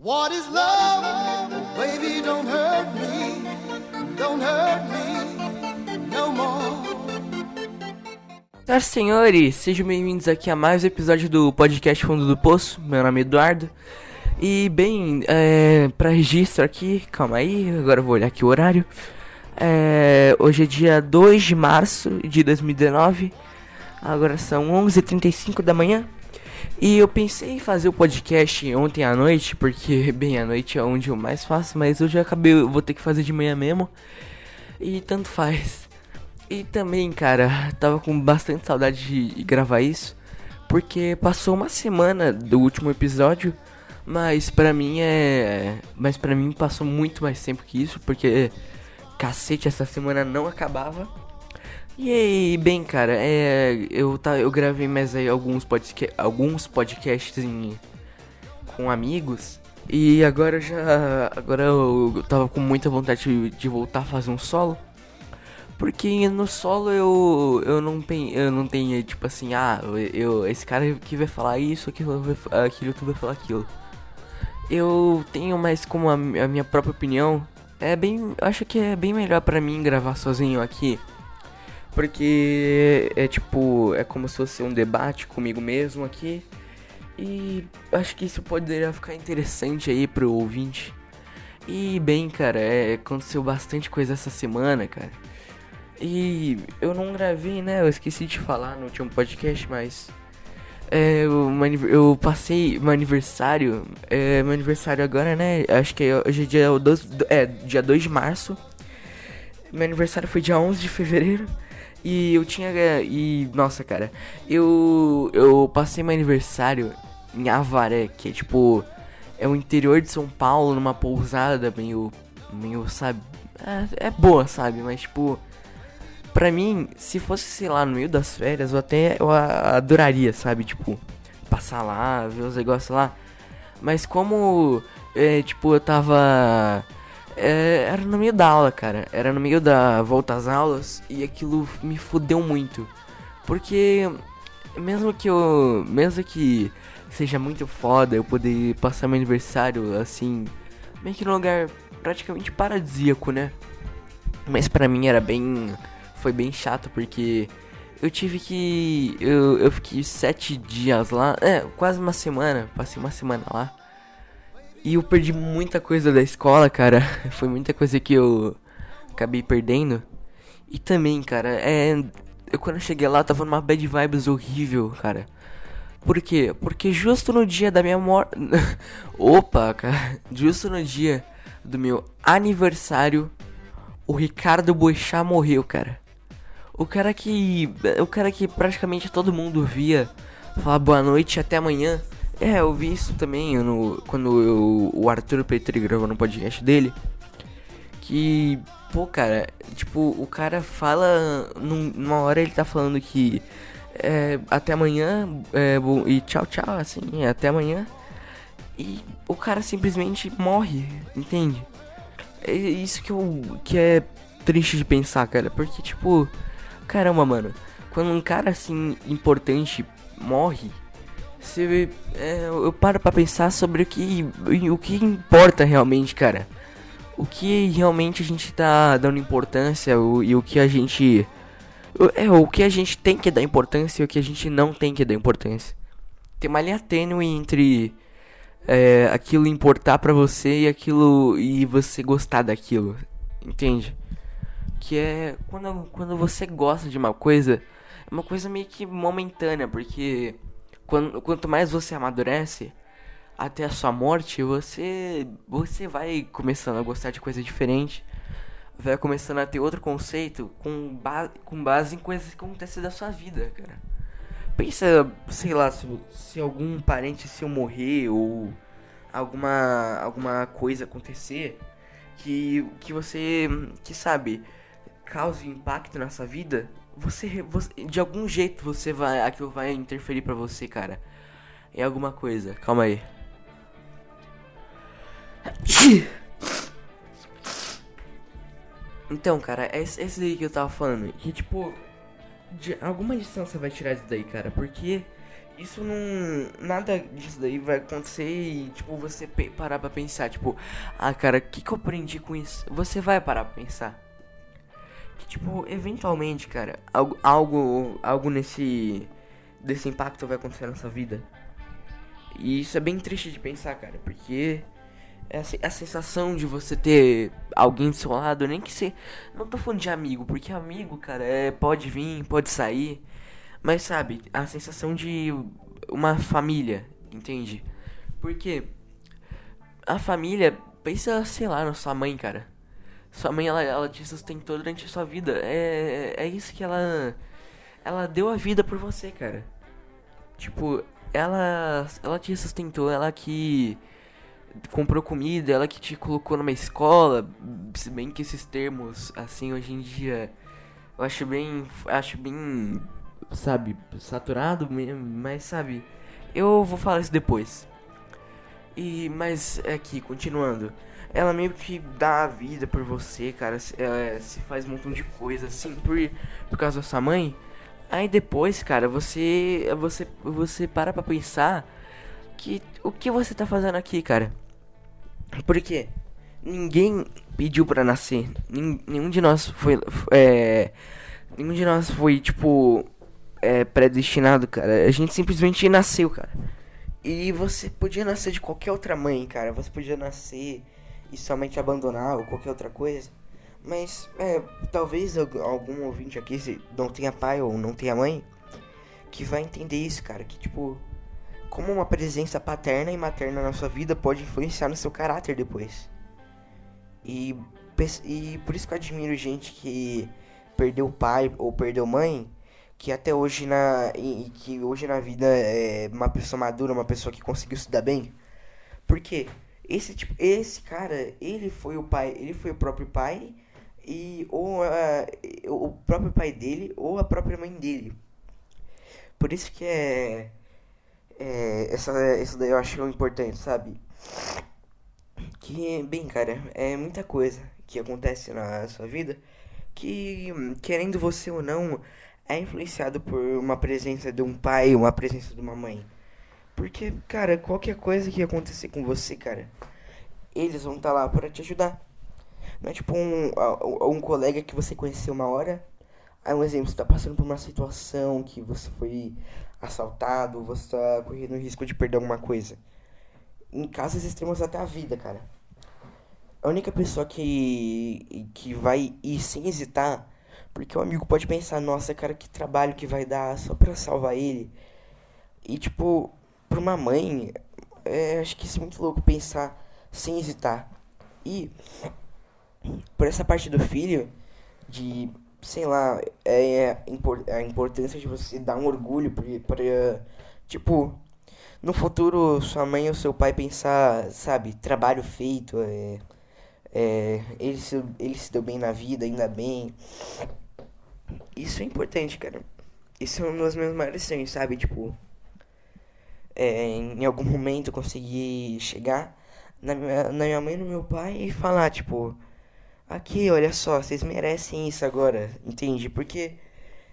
What is love? Baby, don't hurt me. Don't hurt me no more. Senhoras senhores, sejam bem-vindos aqui a mais um episódio do podcast Fundo do Poço. Meu nome é Eduardo. E bem, é, para registro aqui, calma aí, agora eu vou olhar aqui o horário. É, hoje é dia 2 de março de 2019. Agora são 11h35 da manhã. E eu pensei em fazer o podcast ontem à noite, porque bem, à noite é onde eu mais faço, mas hoje eu acabei, eu vou ter que fazer de manhã mesmo. E tanto faz. E também, cara, tava com bastante saudade de gravar isso, porque passou uma semana do último episódio, mas pra mim é, mas para mim passou muito mais tempo que isso, porque cacete essa semana não acabava. E aí, bem, cara, é, eu, tá, eu gravei mais aí alguns, podca alguns podcasts em, com amigos. E agora já. Agora eu tava com muita vontade de, de voltar a fazer um solo. Porque no solo eu, eu, não, eu não tenho, tipo assim, ah, eu, esse cara que vai falar isso, aquilo, aquilo tu vai falar aquilo. Eu tenho mais como a, a minha própria opinião. É bem. Acho que é bem melhor para mim gravar sozinho aqui. Porque é tipo, é como se fosse um debate comigo mesmo aqui. E acho que isso poderia ficar interessante aí pro ouvinte. E bem, cara, é, aconteceu bastante coisa essa semana, cara. E eu não gravei, né? Eu esqueci de falar no último podcast, mas. É, eu, eu passei meu aniversário. É, meu aniversário agora, né? Acho que é, hoje é dia 2, é, dia 2 de março. Meu aniversário foi dia 11 de fevereiro. E eu tinha. E. Nossa, cara. Eu. Eu passei meu aniversário em Avaré, que é tipo. É o interior de São Paulo, numa pousada meio. meio, sabe. É, é boa, sabe? Mas tipo. Pra mim, se fosse, sei lá, no meio das férias, eu até eu adoraria, sabe? Tipo, passar lá, ver os negócios lá. Mas como. É, tipo, eu tava é, era no meio da aula, cara. Era no meio da volta às aulas e aquilo me fudeu muito. Porque mesmo que eu. Mesmo que seja muito foda eu poder passar meu aniversário assim, meio que num lugar praticamente paradisíaco, né? Mas pra mim era bem. Foi bem chato porque eu tive que. Eu, eu fiquei sete dias lá. É, quase uma semana. Passei uma semana lá. E eu perdi muita coisa da escola, cara. Foi muita coisa que eu acabei perdendo. E também, cara, é. Eu quando eu cheguei lá tava numa bad vibes horrível, cara. Por quê? Porque justo no dia da minha morte. Opa, cara. Justo no dia do meu aniversário, o Ricardo Boechat morreu, cara. O cara que. O cara que praticamente todo mundo via falar boa noite até amanhã. É, eu vi isso também no, quando eu, o Arthur Petri gravou no podcast dele. Que, pô, cara, tipo, o cara fala. Num, numa hora ele tá falando que. É, até amanhã, é, e tchau, tchau, assim, é, até amanhã. E o cara simplesmente morre, entende? É isso que, eu, que é triste de pensar, cara, porque, tipo, caramba, mano, quando um cara assim importante morre você, é, eu paro pra pensar sobre o que, o que importa realmente, cara. O que realmente a gente tá dando importância o, e o que a gente. É, o que a gente tem que dar importância e o que a gente não tem que dar importância. Tem uma linha tênue entre é, aquilo importar pra você e aquilo. e você gostar daquilo. Entende? Que é quando, quando você gosta de uma coisa, é uma coisa meio que momentânea, porque quando, quanto mais você amadurece até a sua morte, você você vai começando a gostar de coisa diferente, vai começando a ter outro conceito com, ba com base em coisas que acontecem da sua vida, cara. Pensa, sei lá, se, se algum parente seu morrer ou alguma alguma coisa acontecer que que você que sabe cause impacto na sua vida, você, você, de algum jeito você vai aquilo vai interferir para você, cara. Em alguma coisa. Calma aí. Então, cara, é esse daí que eu tava falando. Que tipo, de alguma distância vai tirar isso daí, cara, porque isso não. Nada disso daí vai acontecer e, tipo, você parar pra pensar, tipo, ah, cara, o que, que eu aprendi com isso? Você vai parar pra pensar. Que, tipo, eventualmente, cara, algo, algo, algo nesse. desse impacto vai acontecer na sua vida. E isso é bem triste de pensar, cara, porque. É a sensação de você ter alguém do seu lado, nem que você. Não tô falando de amigo, porque amigo, cara, é, pode vir, pode sair. Mas sabe, a sensação de uma família, entende? Porque a família, pensa, sei lá, na sua mãe, cara. Sua mãe, ela, ela te sustentou durante a sua vida. É, é isso que ela. Ela deu a vida por você, cara. Tipo, ela. Ela te sustentou, ela que comprou comida, ela que te colocou numa escola. Se bem que esses termos, assim, hoje em dia. Eu acho bem. Acho bem sabe, saturado mesmo, mas sabe, eu vou falar isso depois. E, mas aqui, continuando, ela meio que dá a vida por você, cara, ela se faz um montão de coisa assim, por, por causa da sua mãe. Aí depois, cara, você, você, você para pra pensar que o que você tá fazendo aqui, cara? Porque ninguém pediu para nascer, nenhum de nós foi, é, nenhum de nós foi tipo é, predestinado, cara. A gente simplesmente nasceu, cara. E você podia nascer de qualquer outra mãe, cara. Você podia nascer e somente abandonar ou qualquer outra coisa. Mas, é, talvez algum ouvinte aqui se não tenha pai ou não tenha mãe, que vai entender isso, cara. Que, tipo, como uma presença paterna e materna na sua vida pode influenciar no seu caráter depois. E, e por isso que eu admiro gente que perdeu pai ou perdeu mãe que até hoje na e, que hoje na vida é uma pessoa madura, uma pessoa que conseguiu se dar bem. Porque esse tipo, esse cara, ele foi o pai, ele foi o próprio pai e ou a, o próprio pai dele ou a própria mãe dele. Por isso que é, é essa isso daí eu acho importante, sabe? Que bem, cara, é muita coisa que acontece na sua vida que querendo você ou não é influenciado por uma presença de um pai, uma presença de uma mãe. Porque, cara, qualquer coisa que acontecer com você, cara, eles vão estar tá lá para te ajudar. Não é tipo um, um colega que você conheceu uma hora. Aí um exemplo, você tá passando por uma situação que você foi assaltado, você tá correndo o risco de perder alguma coisa. Em casos extremos até a vida, cara. A única pessoa que, que vai ir sem hesitar porque o amigo pode pensar, nossa, cara, que trabalho que vai dar só pra salvar ele. E, tipo, pra uma mãe, é, acho que isso é muito louco pensar sem hesitar. E, por essa parte do filho, de, sei lá, é, a importância de você dar um orgulho pra, pra tipo, no futuro sua mãe ou seu pai pensar, sabe, trabalho feito, é, é, ele, se, ele se deu bem na vida, ainda bem. Isso é importante, cara. Isso é um dos meus maiores sonhos, sabe? Tipo, é, em algum momento conseguir chegar na minha, na minha mãe e no meu pai e falar, tipo, aqui, olha só, vocês merecem isso agora, entende? Porque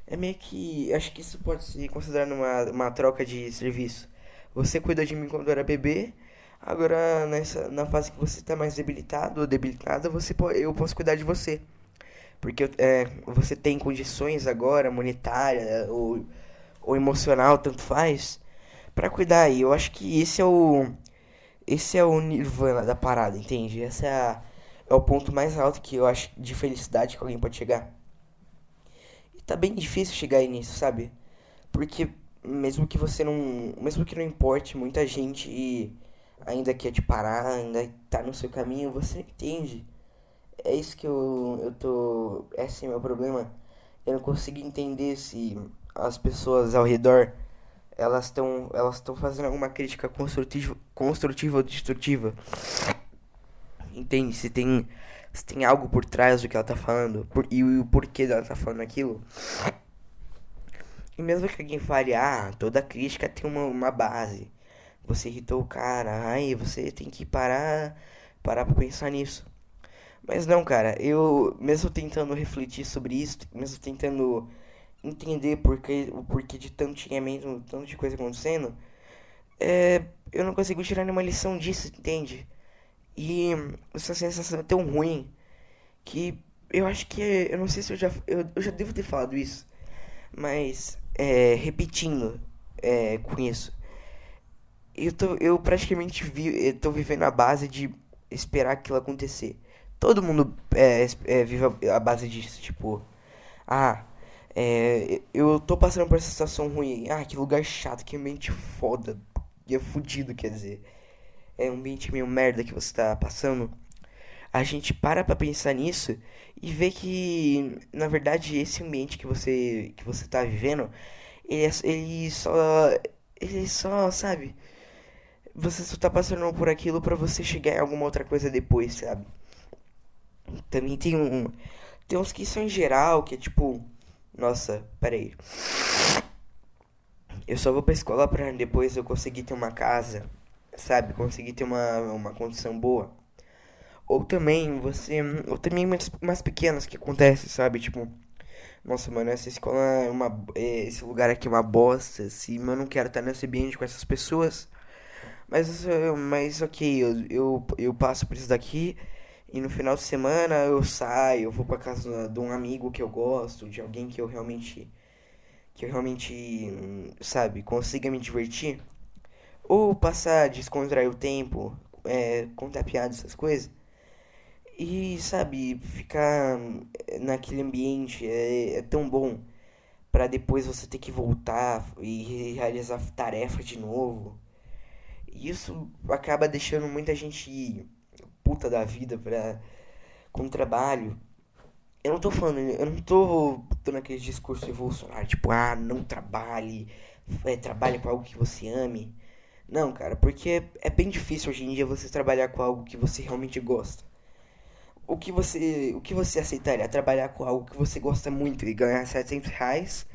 é meio que. Acho que isso pode ser considerado uma, uma troca de serviço. Você cuida de mim quando eu era bebê, agora nessa, na fase que você está mais debilitado ou debilitada, você, eu posso cuidar de você. Porque é, você tem condições agora, monetária ou, ou emocional, tanto faz, para cuidar. E eu acho que esse é o. Esse é o nirvana da parada, entende? Esse é, a, é o ponto mais alto que eu acho de felicidade que alguém pode chegar. E tá bem difícil chegar aí nisso, sabe? Porque mesmo que você não. Mesmo que não importe, muita gente ainda quer te parar, ainda tá no seu caminho, você entende é isso que eu, eu tô. Esse é meu problema. Eu não consigo entender se as pessoas ao redor elas estão elas estão fazendo alguma crítica construtiva, construtiva ou destrutiva. Entende? Se tem se tem algo por trás do que ela tá falando por, e o porquê dela tá falando aquilo. E mesmo que alguém fale, ah, toda crítica tem uma, uma base. Você irritou o cara, aí você tem que parar, parar pra pensar nisso. Mas não, cara, eu mesmo tentando refletir sobre isso, mesmo tentando entender porque, o porquê de tanto xingamento, tanto de coisa acontecendo, é, eu não consigo tirar nenhuma lição disso, entende? E essa sensação é tão ruim que eu acho que. Eu não sei se eu já. Eu, eu já devo ter falado isso. Mas, é, repetindo é, com isso. Eu, tô, eu praticamente vi, eu tô vivendo a base de esperar aquilo acontecer. Todo mundo é, é, vive a, base disso. Tipo, ah, é, eu tô passando por essa situação ruim. Ah, que lugar chato, que ambiente foda. E é fudido, quer dizer. É um ambiente meio merda que você tá passando a gente para pra pensar nisso e vê que, na verdade, esse ambiente que você, que você tá vivendo, ele, é, ele só. Ele só, sabe? Você só tá passando por aquilo para você chegar em alguma outra coisa depois, sabe? Também tem um. Tem uns que são em geral, que é tipo. Nossa, peraí. Eu só vou pra escola pra depois eu conseguir ter uma casa, sabe? Conseguir ter uma, uma condição boa. Ou também você. Ou também umas, umas pequenas que acontecem, sabe? Tipo. Nossa, mano, essa escola é uma. É, esse lugar aqui é uma bosta. Assim, eu não quero estar nesse ambiente com essas pessoas. Mas, mas ok, eu, eu, eu passo por isso daqui. E no final de semana eu saio, eu vou pra casa de um amigo que eu gosto, de alguém que eu realmente. Que eu realmente, sabe, consiga me divertir. Ou passar, descontrair o tempo, é, contar piadas, essas coisas. E, sabe, ficar naquele ambiente é, é tão bom para depois você ter que voltar e realizar tarefa de novo. E isso acaba deixando muita gente puta da vida pra, com trabalho. Eu não tô falando, eu não tô dando aquele discurso revolucionário, tipo, ah, não trabalhe, é, trabalhe com algo que você ame. Não, cara, porque é bem difícil hoje em dia você trabalhar com algo que você realmente gosta o que você o que você aceitaria trabalhar com algo que você gosta muito e ganhar 700 reais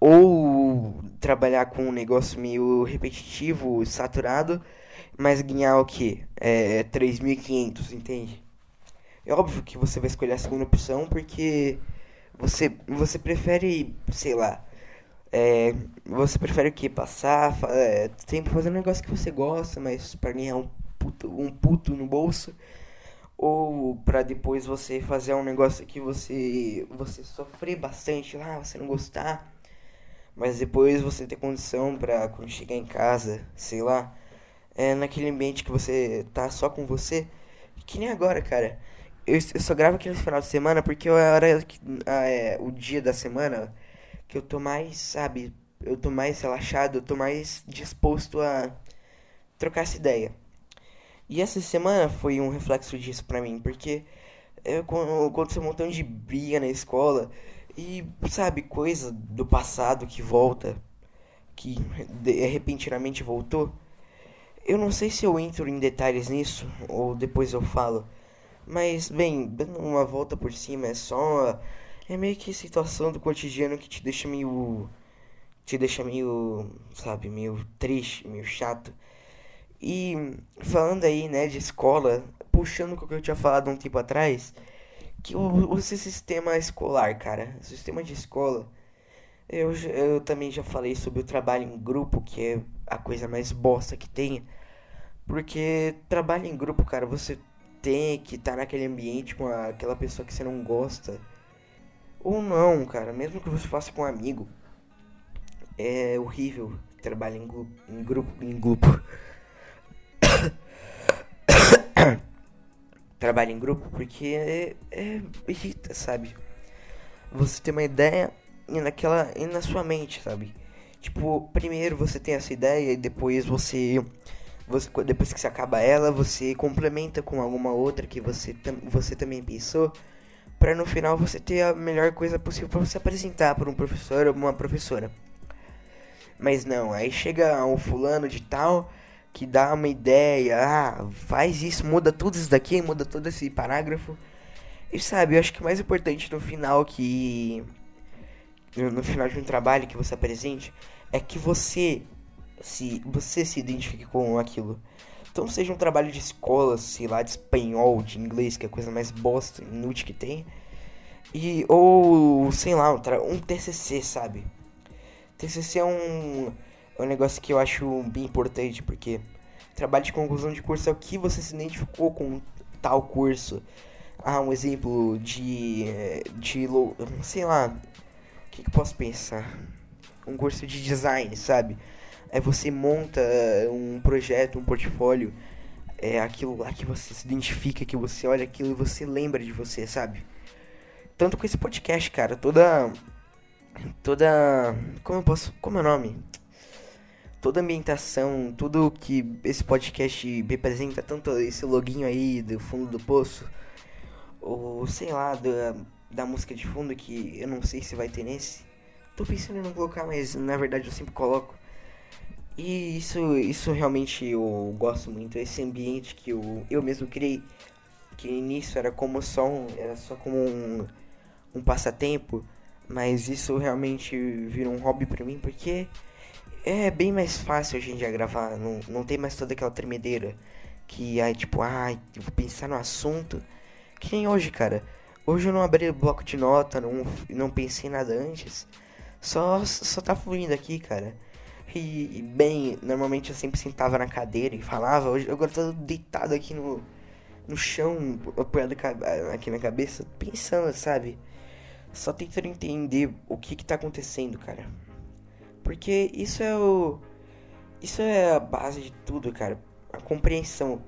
ou trabalhar com um negócio meio repetitivo saturado mas ganhar o que é 3.500 entende? É óbvio que você vai escolher a segunda opção porque você você prefere sei lá é, você prefere o que passar é, tempo fazendo um negócio que você gosta mas para ganhar um puto, um puto no bolso? Ou para depois você fazer um negócio que você você sofrer bastante lá, você não gostar, mas depois você ter condição para quando chegar em casa, sei lá, é naquele ambiente que você tá só com você, que nem agora, cara. Eu, eu só gravo aqui no final de semana porque é a hora é, o dia da semana que eu tô mais, sabe, eu tô mais relaxado, eu tô mais disposto a trocar essa ideia. E essa semana foi um reflexo disso pra mim, porque eu, aconteceu um montão de briga na escola e, sabe, coisa do passado que volta, que de, repentinamente voltou. Eu não sei se eu entro em detalhes nisso ou depois eu falo, mas, bem, dando uma volta por cima, é só. É meio que situação do cotidiano que te deixa meio. te deixa meio. sabe, meio triste, meio chato. E falando aí, né, de escola, puxando o que eu tinha falado um tempo atrás, que o, sistema escolar, cara, o sistema de escola, eu, eu também já falei sobre o trabalho em grupo, que é a coisa mais bosta que tem. Porque trabalho em grupo, cara, você tem que estar tá naquele ambiente com aquela pessoa que você não gosta. Ou não, cara, mesmo que você faça com um amigo. É horrível trabalhar em, em grupo. Em grupo. trabalha em grupo porque é, é irrita, sabe? Você tem uma ideia e naquela e na sua mente, sabe? Tipo, primeiro você tem essa ideia e depois você você depois que você acaba ela, você complementa com alguma outra que você você também pensou para no final você ter a melhor coisa possível para você apresentar para um professor ou uma professora. Mas não, aí chega um fulano de tal que dá uma ideia, ah, faz isso, muda tudo isso daqui, muda todo esse parágrafo. E sabe, eu acho que o mais importante no final que no final de um trabalho que você apresente é que você se você se identifique com aquilo. Então seja um trabalho de escola, sei lá, de espanhol, de inglês, que é a coisa mais bosta, inútil que tem. E, ou, sei lá, um TCC, sabe? TCC é um, é um negócio que eu acho bem importante, porque trabalho de conclusão de curso é o que você se identificou com tal curso. Ah, um exemplo de, de sei lá, que, que eu posso pensar? Um curso de design, sabe? Aí você monta um projeto, um portfólio, é aquilo lá que você se identifica, que você olha aquilo e você lembra de você, sabe? Tanto com esse podcast, cara, toda toda como eu posso, como é o nome? Toda ambientação, tudo que esse podcast representa, tanto esse loginho aí do fundo do poço, ou sei lá, da, da música de fundo que eu não sei se vai ter nesse. Tô pensando em não colocar, mas na verdade eu sempre coloco. E isso, isso realmente eu gosto muito, esse ambiente que eu, eu mesmo criei, que no início era como só um, era só como um, um passatempo, mas isso realmente virou um hobby pra mim, porque é bem mais fácil hoje em dia gravar, não, não tem mais toda aquela tremedeira, que aí tipo, ai, ah, vou pensar no assunto, que nem hoje, cara. Hoje eu não abri o bloco de nota, não, não pensei nada antes, só, só tá fluindo aqui, cara. E, e, bem, normalmente eu sempre sentava na cadeira e falava. Hoje agora eu tô deitado aqui no, no chão, apoiado aqui na cabeça, pensando, sabe? Só tentando entender o que que tá acontecendo, cara. Porque isso é o. Isso é a base de tudo, cara. A compreensão.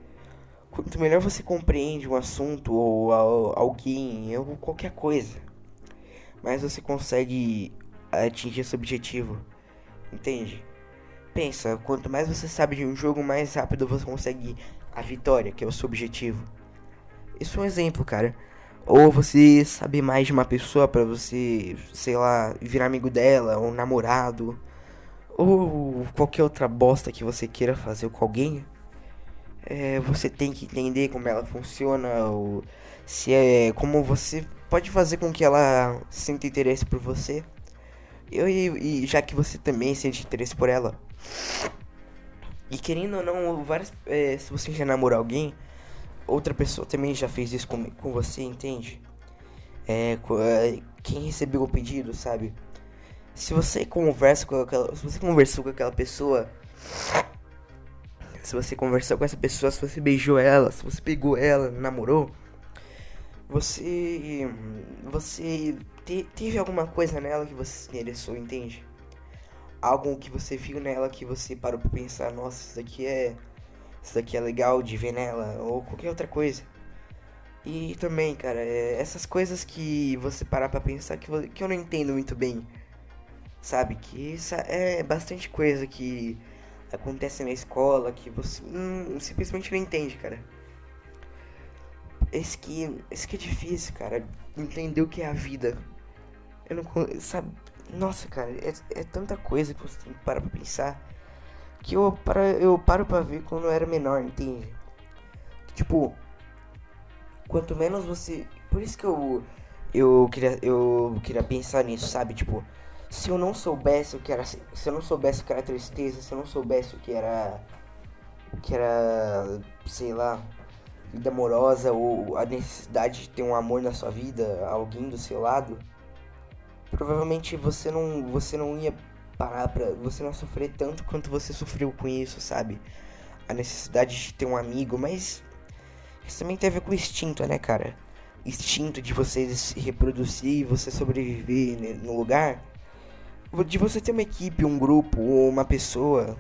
Quanto melhor você compreende um assunto ou alguém ou qualquer coisa, mais você consegue atingir esse objetivo. Entende? Pensa, quanto mais você sabe de um jogo, mais rápido você consegue a vitória, que é o seu objetivo. Isso é um exemplo, cara. Ou você saber mais de uma pessoa para você, sei lá, virar amigo dela, ou namorado, ou qualquer outra bosta que você queira fazer com alguém. É, você tem que entender como ela funciona, ou se é como você pode fazer com que ela sinta interesse por você. Eu, e, e já que você também sente interesse por ela, e querendo ou não, várias, é, se você já namorou alguém, outra pessoa também já fez isso com, com você, entende? É, é, quem recebeu o pedido, sabe? Se você conversa com aquela, se você conversou com aquela pessoa, se você conversou com essa pessoa, se você beijou ela, se você pegou ela, namorou, você você te, teve alguma coisa nela que você se interessou, entende? algo que você viu nela que você parou pra pensar, nossa, isso daqui é. Isso daqui é legal de ver nela, ou qualquer outra coisa. E também, cara, é essas coisas que você parar pra pensar que, que eu não entendo muito bem. Sabe? Que isso é bastante coisa que acontece na escola que você hum, simplesmente não entende, cara. Esse que, esse que é difícil, cara. Entender o que é a vida. Eu não. Sabe? Nossa, cara, é, é tanta coisa que você tem que parar pra pensar. Que eu, para, eu paro pra ver quando eu era menor, entende? Tipo, quanto menos você. Por isso que eu. Eu queria, eu queria pensar nisso, sabe? Tipo, se eu não soubesse o que era. Se eu não soubesse o que era tristeza, se eu não soubesse o que era. O que era. Sei lá. Vida amorosa ou a necessidade de ter um amor na sua vida, alguém do seu lado provavelmente você não, você não ia parar pra. Você não sofrer tanto quanto você sofreu com isso, sabe? A necessidade de ter um amigo, mas. Isso também tem a ver com o instinto, né, cara? Instinto de você se reproduzir, você sobreviver no lugar. De você ter uma equipe, um grupo, ou uma pessoa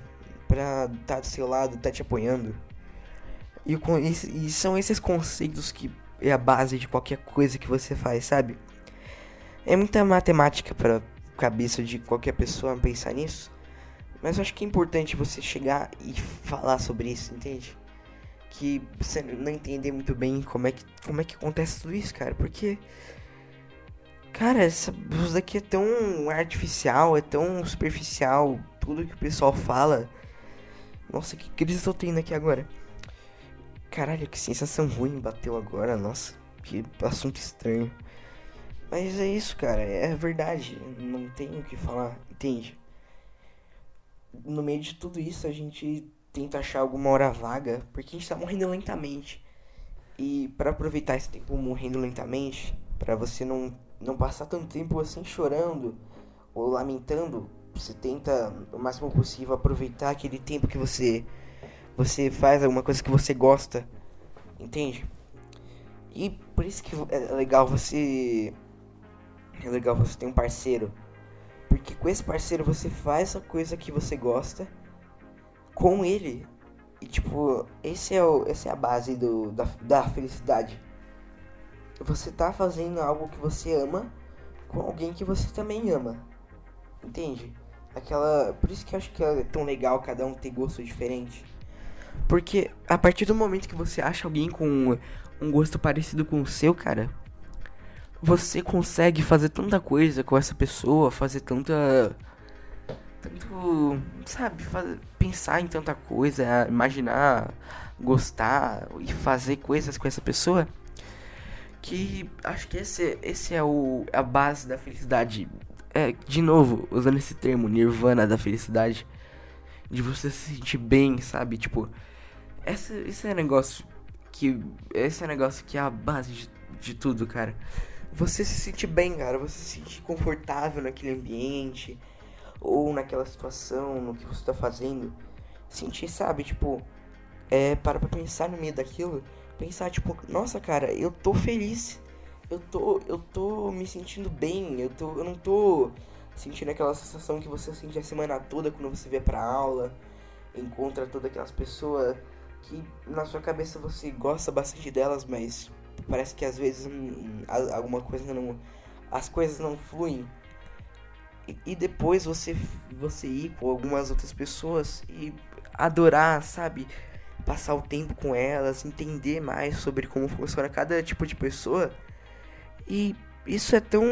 pra estar tá do seu lado, tá te apoiando. E, e são esses conceitos que é a base de qualquer coisa que você faz, sabe? É muita matemática para cabeça de qualquer pessoa pensar nisso. Mas eu acho que é importante você chegar e falar sobre isso, entende? Que você não entender muito bem como é que, como é que acontece tudo isso, cara. Porque. Cara, essa isso daqui é tão artificial, é tão superficial. Tudo que o pessoal fala. Nossa, que crise eu tendo aqui agora. Caralho, que sensação ruim bateu agora. Nossa, que assunto estranho. Mas é isso, cara, é verdade, não tenho o que falar, entende? No meio de tudo isso, a gente tenta achar alguma hora vaga, porque a gente tá morrendo lentamente. E para aproveitar esse tempo morrendo lentamente, para você não não passar tanto tempo assim chorando ou lamentando. Você tenta o máximo possível aproveitar aquele tempo que você você faz alguma coisa que você gosta, entende? E por isso que é legal você é legal você ter um parceiro, porque com esse parceiro você faz a coisa que você gosta com ele. E tipo, esse é o, essa é a base do, da, da felicidade. Você tá fazendo algo que você ama com alguém que você também ama. Entende? Aquela. Por isso que eu acho que é tão legal cada um ter gosto diferente. Porque a partir do momento que você acha alguém com um gosto parecido com o seu, cara, você consegue fazer tanta coisa com essa pessoa, fazer tanta. Tanto. Sabe, fazer, pensar em tanta coisa, imaginar, gostar e fazer coisas com essa pessoa. Que acho que esse, esse é o, a base da felicidade. É, de novo, usando esse termo, nirvana da felicidade. De você se sentir bem, sabe? Tipo, essa, esse é negócio que. Esse é negócio que é a base de, de tudo, cara. Você se sentir bem, cara. Você se sentir confortável naquele ambiente. Ou naquela situação, no que você tá fazendo. Sentir, sabe, tipo. É, para pra pensar no meio daquilo. Pensar, tipo, nossa, cara, eu tô feliz. Eu tô, eu tô me sentindo bem. Eu, tô, eu não tô sentindo aquela sensação que você sente a semana toda quando você vê pra aula. Encontra todas aquelas pessoas que na sua cabeça você gosta bastante delas, mas parece que às vezes hum, alguma coisa não. As coisas não fluem. E, e depois você, você ir com algumas outras pessoas e adorar, sabe? Passar o tempo com elas, entender mais sobre como funciona cada tipo de pessoa. E isso é tão.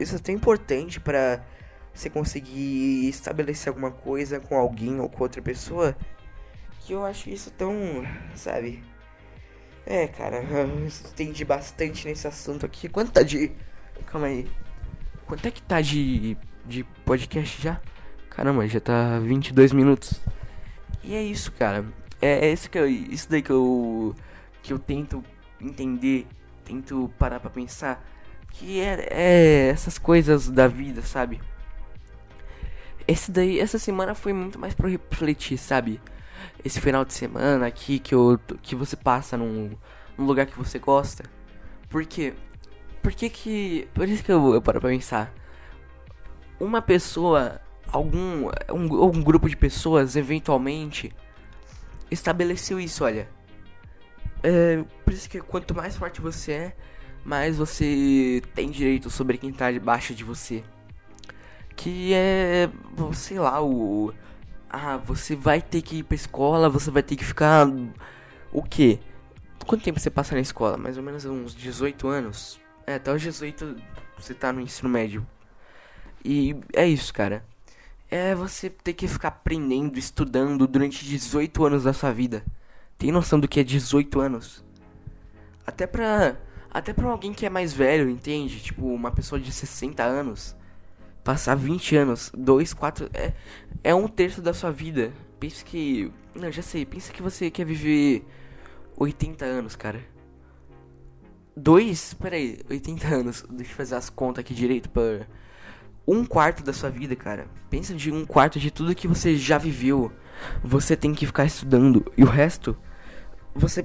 Isso é tão importante para você conseguir estabelecer alguma coisa com alguém ou com outra pessoa que eu acho isso tão, sabe? É, cara, eu estendi bastante nesse assunto aqui. Quanto tá de. Calma aí. Quanto é que tá de, de podcast já? Caramba, já tá 22 minutos. E é isso, cara. É, é isso, que eu, isso daí que eu, que eu tento entender, tento parar pra pensar. Que é, é essas coisas da vida, sabe? Esse daí, essa semana foi muito mais pra refletir, sabe? esse final de semana aqui que, eu, que você passa num, num lugar que você gosta. Por quê? Por que que... Por isso que eu, eu paro pra pensar. Uma pessoa, algum um, um grupo de pessoas, eventualmente, estabeleceu isso, olha. É, por isso que quanto mais forte você é, mais você tem direito sobre quem tá debaixo de você. Que é, sei lá, o ah, você vai ter que ir pra escola, você vai ter que ficar. O quê? Quanto tempo você passa na escola? Mais ou menos uns 18 anos. É, até os 18 você tá no ensino médio. E é isso, cara. É você ter que ficar aprendendo, estudando durante 18 anos da sua vida. Tem noção do que é 18 anos? Até pra. Até pra alguém que é mais velho, entende? Tipo, uma pessoa de 60 anos passar 20 anos, 2, 4, é, é um terço da sua vida. Pensa que. Não, já sei, pensa que você quer viver 80 anos, cara. Dois, peraí, 80 anos. Deixa eu fazer as contas aqui direito para um quarto da sua vida, cara. Pensa de um quarto de tudo que você já viveu. Você tem que ficar estudando e o resto você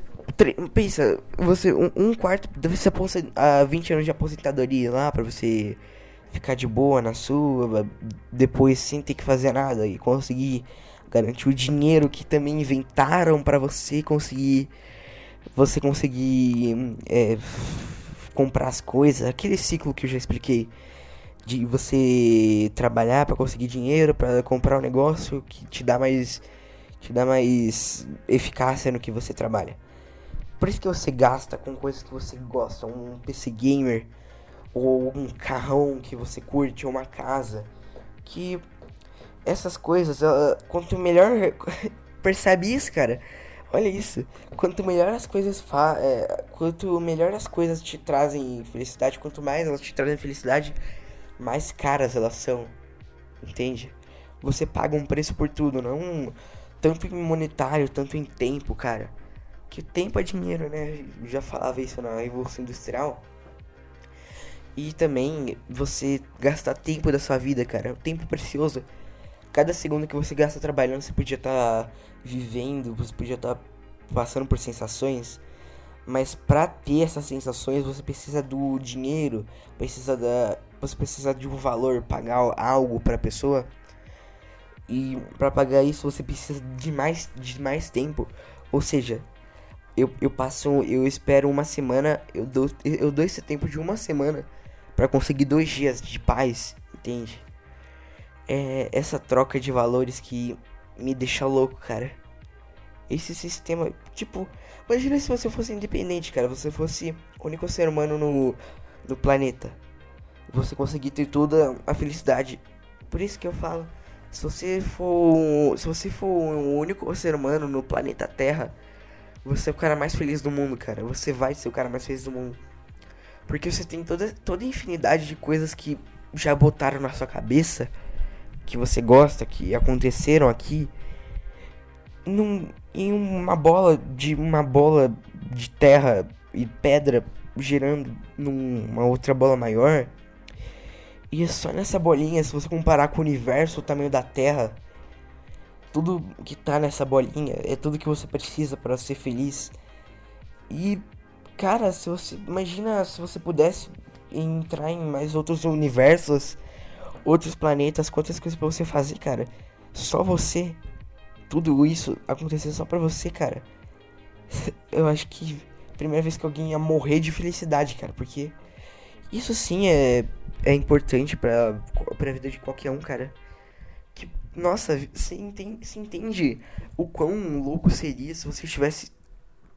pensa, você um, um quarto deve ser a 20 anos de aposentadoria lá para você ficar de boa na sua, depois sem ter que fazer nada e conseguir garantir o dinheiro que também inventaram para você conseguir você conseguir é, comprar as coisas, aquele ciclo que eu já expliquei de você trabalhar para conseguir dinheiro, para comprar um negócio que te dá mais te dá mais eficácia no que você trabalha. Por isso que você gasta com coisas que você gosta, um PC gamer ou um carrão que você curte, ou uma casa. Que essas coisas, quanto melhor. Percebe isso, cara? Olha isso. Quanto melhor as coisas fa é, quanto melhor as coisas te trazem felicidade, quanto mais elas te trazem felicidade, mais caras elas são. Entende? Você paga um preço por tudo, não tanto em monetário, tanto em tempo, cara. Que tempo é dinheiro, né? Já falava isso na Revolução Industrial. E também você gastar tempo da sua vida, cara. O tempo precioso. Cada segundo que você gasta trabalhando, você podia estar tá vivendo, você podia estar tá passando por sensações. Mas para ter essas sensações, você precisa do dinheiro, precisa da, você precisa de um valor, pagar algo para a pessoa. E para pagar isso, você precisa de mais de mais tempo. Ou seja, eu, eu passo, eu espero uma semana, eu dou, eu dou esse tempo de uma semana para conseguir dois dias de paz, entende? É essa troca de valores que me deixa louco, cara. Esse sistema, tipo, imagina se você fosse independente, cara, você fosse o único ser humano no, no planeta. Você conseguir ter toda a felicidade. Por isso que eu falo, se você for, se você for o único ser humano no planeta Terra, você é o cara mais feliz do mundo, cara. Você vai ser o cara mais feliz do mundo. Porque você tem toda, toda a infinidade de coisas que já botaram na sua cabeça, que você gosta, que aconteceram aqui, num, em uma bola de uma bola de terra e pedra girando numa outra bola maior. E é só nessa bolinha, se você comparar com o universo, o tamanho da Terra, tudo que tá nessa bolinha é tudo que você precisa para ser feliz. E cara, se você imagina se você pudesse entrar em mais outros universos, outros planetas, quantas coisas para você fazer, cara. Só você tudo isso acontecer só pra você, cara. Eu acho que primeira vez que alguém ia morrer de felicidade, cara, porque isso sim é, é importante pra, pra vida de qualquer um, cara. Que, nossa, você entende, entende o quão louco seria se você tivesse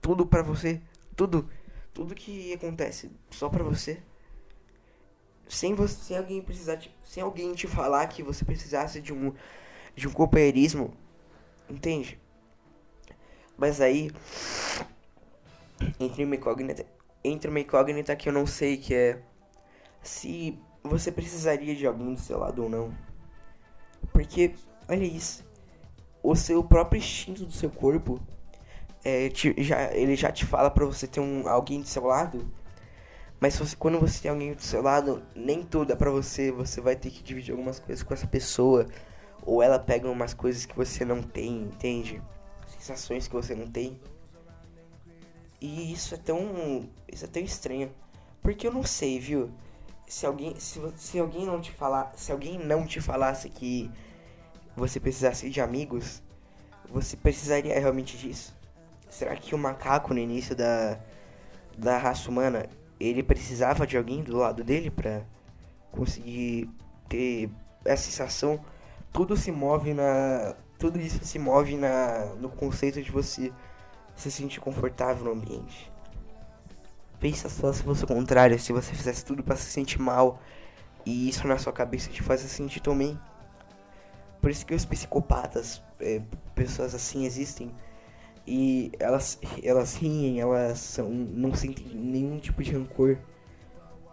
tudo pra você, tudo, tudo que acontece só pra você. Sem você, sem alguém precisar, te, sem alguém te falar que você precisasse de um de um companheirismo Entende? Mas aí entre uma incógnita, entre uma incógnita que eu não sei que é se você precisaria de alguém do seu lado ou não. Porque, olha isso, o seu próprio instinto do seu corpo é, te, já, ele já te fala para você ter um, alguém do seu lado. Mas você, quando você tem alguém do seu lado, nem tudo é pra você. Você vai ter que dividir algumas coisas com essa pessoa ou ela pega umas coisas que você não tem, entende? Sensações que você não tem. E isso é tão. Isso é tão estranho. Porque eu não sei, viu? Se alguém. Se, se alguém não te falar. Se alguém não te falasse que você precisasse de amigos, você precisaria realmente disso? Será que o macaco no início da, da raça humana, ele precisava de alguém do lado dele para conseguir ter essa sensação tudo se move na. Tudo isso se move na, no conceito de você se sentir confortável no ambiente. Pensa só se fosse o contrário, se você fizesse tudo para se sentir mal e isso na sua cabeça te faz sentir também. Por isso que os psicopatas, é, pessoas assim existem e elas elas riem, elas são, não sentem nenhum tipo de rancor,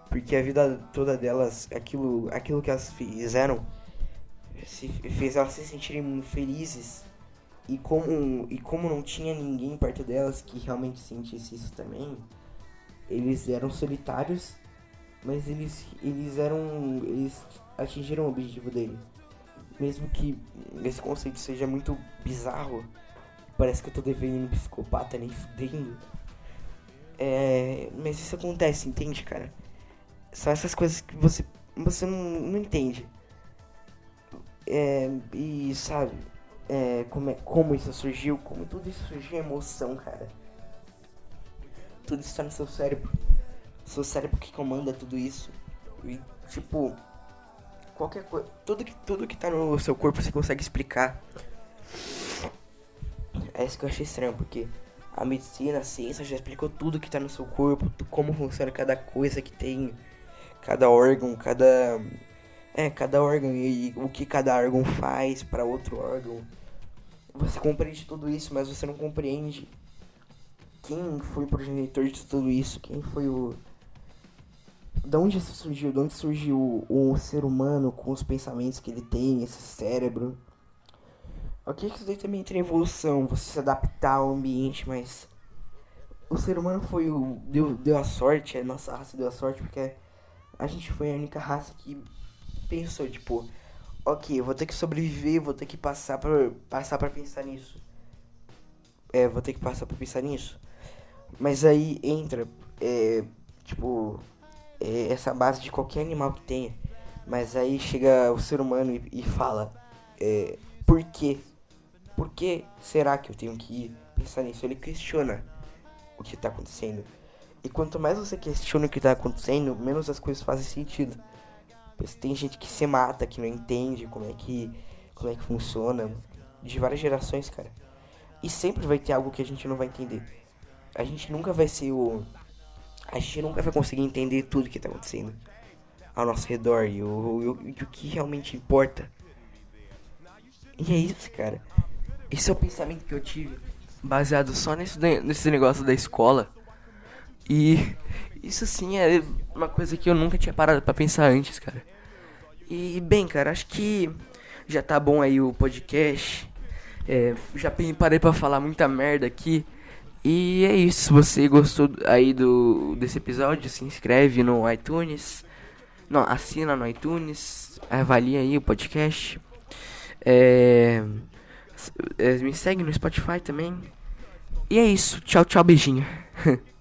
porque a vida toda delas, aquilo aquilo que elas fizeram se fez elas se sentirem felizes. E como, e como não tinha ninguém perto delas que realmente sentisse isso também, eles eram solitários, mas eles, eles eram. Eles atingiram o objetivo dele. Mesmo que esse conceito seja muito bizarro, parece que eu tô devendo um psicopata nem fudendo. É, mas isso acontece, entende, cara? São essas coisas que você, você não, não entende. É, e sabe, é, como, é, como isso surgiu, como tudo isso surgiu é emoção, cara. Tudo está no seu cérebro. Seu cérebro que comanda tudo isso. E tipo, qualquer coisa. Tudo que, tudo que tá no seu corpo você consegue explicar. É isso que eu achei estranho, porque a medicina, a ciência já explicou tudo que tá no seu corpo, como funciona cada coisa que tem, cada órgão, cada é, cada órgão e, o que cada órgão faz para outro órgão. Você compreende tudo isso, mas você não compreende quem foi o progenitor de tudo isso, quem foi o. Da onde isso surgiu? De onde surgiu o, o ser humano com os pensamentos que ele tem, esse cérebro? Ok, que isso daí também tem evolução, você se adaptar ao ambiente, mas. O ser humano foi o. Deu, deu a sorte, a nossa raça deu a sorte porque a gente foi a única raça que pensou, tipo, ok, vou ter que sobreviver, vou ter que passar pra, passar pra pensar nisso. É, vou ter que passar pra pensar nisso. Mas aí entra, é, tipo, é, essa base de qualquer animal que tenha. Mas aí chega o ser humano e, e fala, é, por quê? Por que será que eu tenho que pensar nisso? Ele questiona o que está acontecendo. E quanto mais você questiona o que está acontecendo, menos as coisas fazem sentido. Tem gente que se mata, que não entende como é que, como é que funciona. De várias gerações, cara. E sempre vai ter algo que a gente não vai entender. A gente nunca vai ser o. A gente nunca vai conseguir entender tudo que está acontecendo ao nosso redor e o, o, o que realmente importa. E é isso, cara. Esse é o pensamento que eu tive. Baseado só nesse, nesse negócio da escola. E isso sim é uma coisa que eu nunca tinha parado para pensar antes, cara. E bem, cara, acho que já tá bom aí o podcast. É, já parei para falar muita merda aqui. E é isso. Se você gostou aí do desse episódio, se inscreve no iTunes. Não, assina no iTunes. Avalia aí o podcast. É, é me segue no Spotify também. E é isso. Tchau, tchau, beijinho.